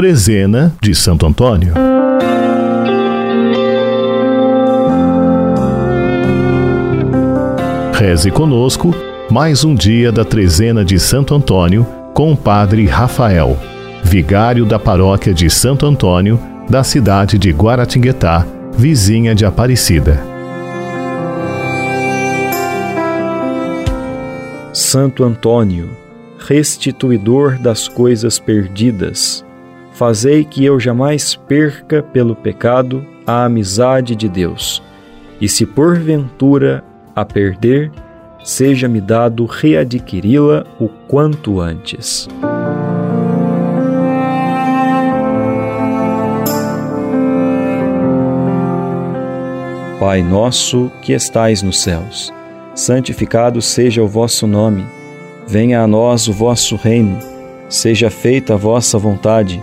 Trezena de Santo Antônio. Reze conosco mais um dia da Trezena de Santo Antônio com o Padre Rafael, vigário da paróquia de Santo Antônio, da cidade de Guaratinguetá, vizinha de Aparecida. Santo Antônio, restituidor das coisas perdidas, fazei que eu jamais perca pelo pecado a amizade de Deus, e se porventura a perder, seja-me dado readquiri-la o quanto antes. Pai nosso que estais nos céus, santificado seja o vosso nome. Venha a nós o vosso reino. Seja feita a vossa vontade,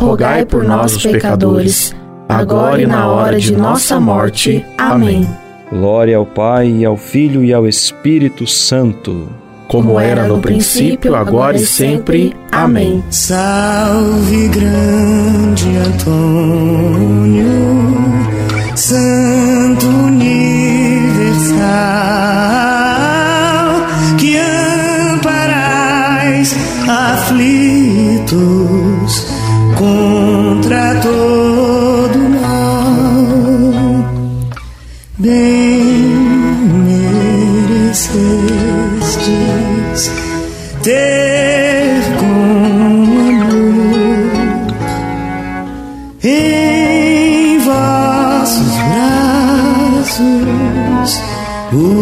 rogai por nós, os pecadores, agora e na hora de nossa morte. Amém. Glória ao Pai, e ao Filho e ao Espírito Santo. Como era no princípio, agora e sempre. Amém. Salve, grande Antônio, Santo Universal, que amparais aflitos Bem merecestes ter com amor em vossos braços o.